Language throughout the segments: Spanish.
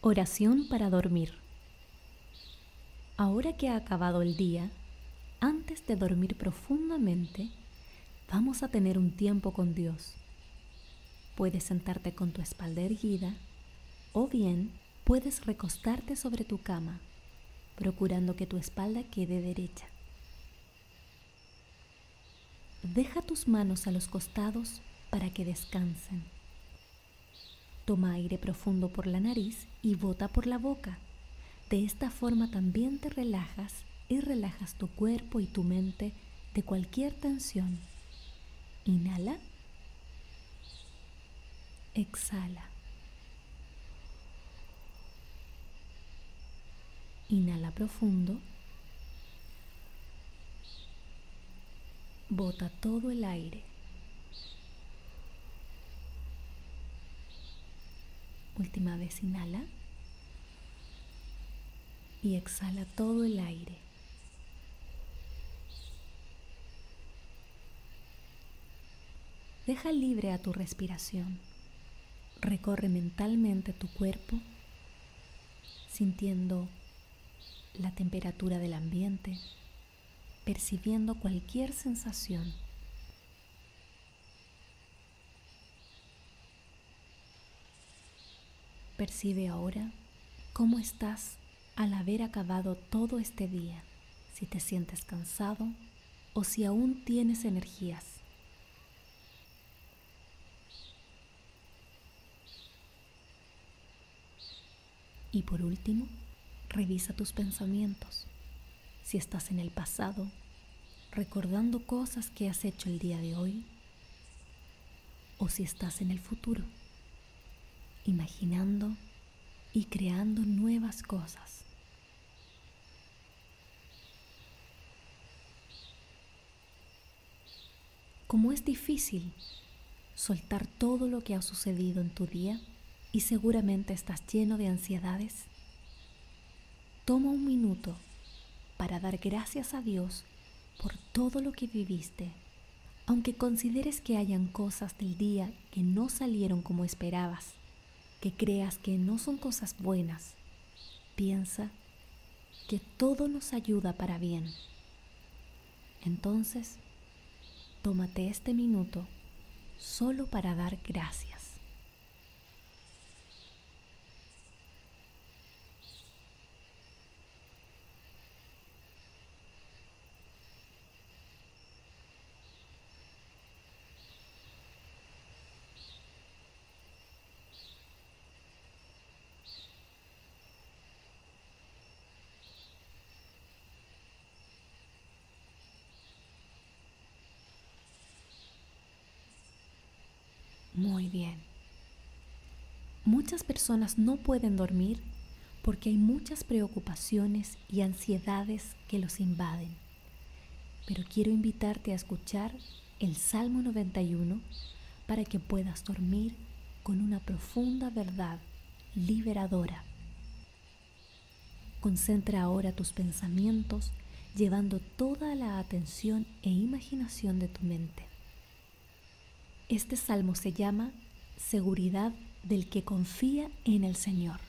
Oración para dormir. Ahora que ha acabado el día, antes de dormir profundamente, vamos a tener un tiempo con Dios. Puedes sentarte con tu espalda erguida o bien puedes recostarte sobre tu cama, procurando que tu espalda quede derecha. Deja tus manos a los costados para que descansen. Toma aire profundo por la nariz y bota por la boca. De esta forma también te relajas y relajas tu cuerpo y tu mente de cualquier tensión. Inhala. Exhala. Inhala profundo. Bota todo el aire. Última vez inhala y exhala todo el aire. Deja libre a tu respiración. Recorre mentalmente tu cuerpo sintiendo la temperatura del ambiente, percibiendo cualquier sensación. Percibe ahora cómo estás al haber acabado todo este día, si te sientes cansado o si aún tienes energías. Y por último, revisa tus pensamientos. Si estás en el pasado, recordando cosas que has hecho el día de hoy, o si estás en el futuro imaginando y creando nuevas cosas. Como es difícil soltar todo lo que ha sucedido en tu día y seguramente estás lleno de ansiedades, toma un minuto para dar gracias a Dios por todo lo que viviste, aunque consideres que hayan cosas del día que no salieron como esperabas que creas que no son cosas buenas, piensa que todo nos ayuda para bien. Entonces, tómate este minuto solo para dar gracias. Muy bien. Muchas personas no pueden dormir porque hay muchas preocupaciones y ansiedades que los invaden. Pero quiero invitarte a escuchar el Salmo 91 para que puedas dormir con una profunda verdad liberadora. Concentra ahora tus pensamientos llevando toda la atención e imaginación de tu mente. Este salmo se llama Seguridad del que confía en el Señor.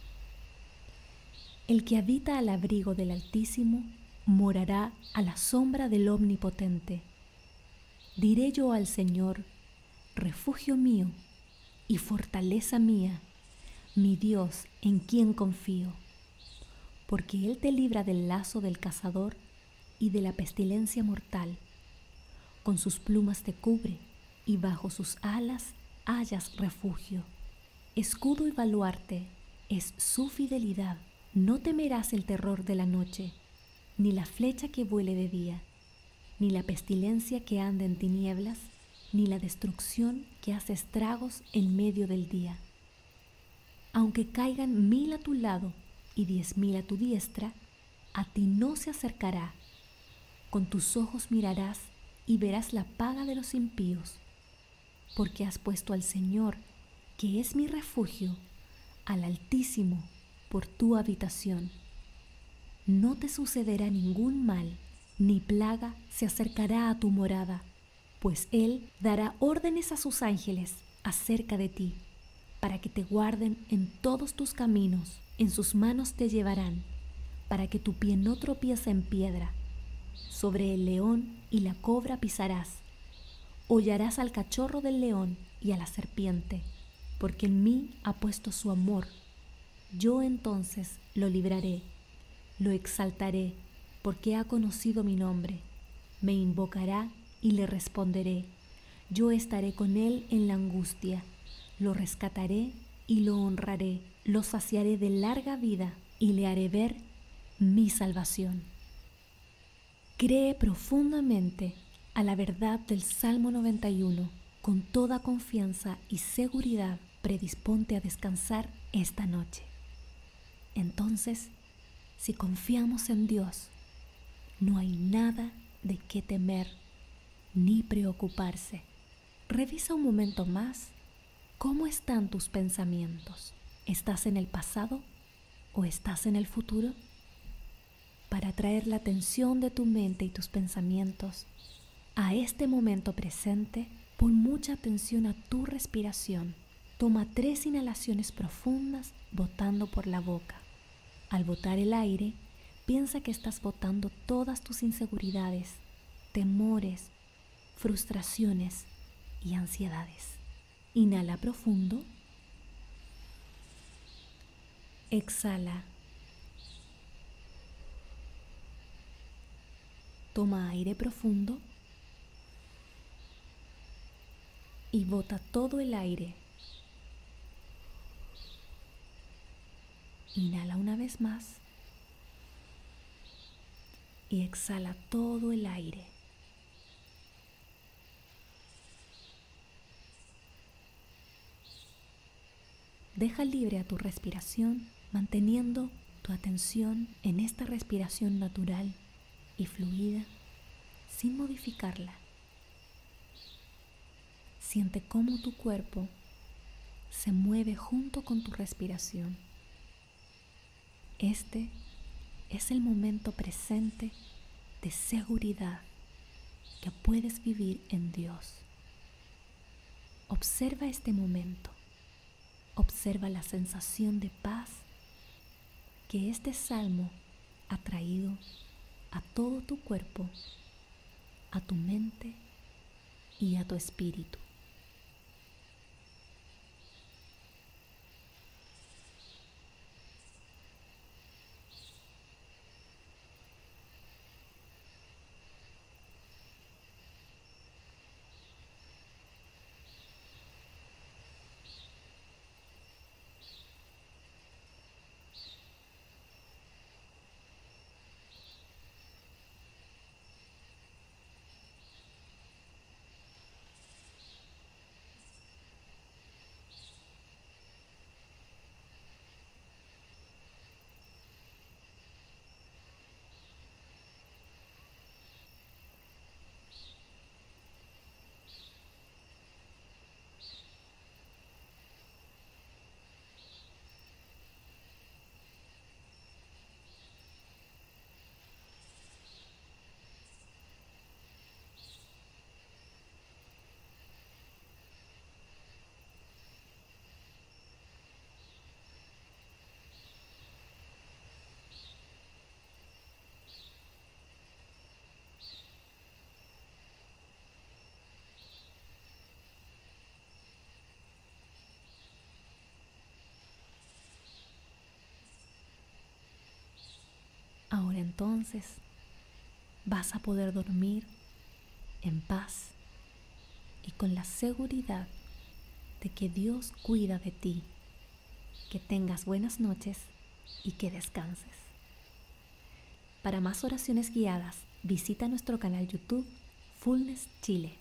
El que habita al abrigo del Altísimo morará a la sombra del Omnipotente. Diré yo al Señor, refugio mío y fortaleza mía, mi Dios en quien confío, porque Él te libra del lazo del cazador y de la pestilencia mortal, con sus plumas te cubre y bajo sus alas hallas refugio. Escudo y baluarte es su fidelidad. No temerás el terror de la noche, ni la flecha que vuele de día, ni la pestilencia que anda en tinieblas, ni la destrucción que hace estragos en medio del día. Aunque caigan mil a tu lado y diez mil a tu diestra, a ti no se acercará. Con tus ojos mirarás y verás la paga de los impíos porque has puesto al Señor, que es mi refugio, al Altísimo, por tu habitación. No te sucederá ningún mal, ni plaga se acercará a tu morada, pues Él dará órdenes a sus ángeles acerca de ti, para que te guarden en todos tus caminos, En sus manos te llevarán, para que tu pie no tropiece en piedra. Sobre el león y la cobra pisarás. Hollarás al cachorro del león y a la serpiente, porque en mí ha puesto su amor. Yo entonces lo libraré, lo exaltaré, porque ha conocido mi nombre. Me invocará y le responderé. Yo estaré con él en la angustia, lo rescataré y lo honraré, lo saciaré de larga vida y le haré ver mi salvación. Cree profundamente a la verdad del Salmo 91 con toda confianza y seguridad predisponte a descansar esta noche. Entonces, si confiamos en Dios, no hay nada de qué temer ni preocuparse. Revisa un momento más cómo están tus pensamientos. ¿Estás en el pasado o estás en el futuro? Para traer la atención de tu mente y tus pensamientos a este momento presente, pon mucha atención a tu respiración. Toma tres inhalaciones profundas botando por la boca. Al botar el aire, piensa que estás botando todas tus inseguridades, temores, frustraciones y ansiedades. Inhala profundo. Exhala. Toma aire profundo y bota todo el aire. Inhala una vez más y exhala todo el aire. Deja libre a tu respiración manteniendo tu atención en esta respiración natural y fluida sin modificarla. Siente cómo tu cuerpo se mueve junto con tu respiración. Este es el momento presente de seguridad que puedes vivir en Dios. Observa este momento. Observa la sensación de paz que este salmo ha traído a todo tu cuerpo, a tu mente y a tu espíritu. Ahora entonces vas a poder dormir en paz y con la seguridad de que Dios cuida de ti. Que tengas buenas noches y que descanses. Para más oraciones guiadas, visita nuestro canal YouTube Fullness Chile.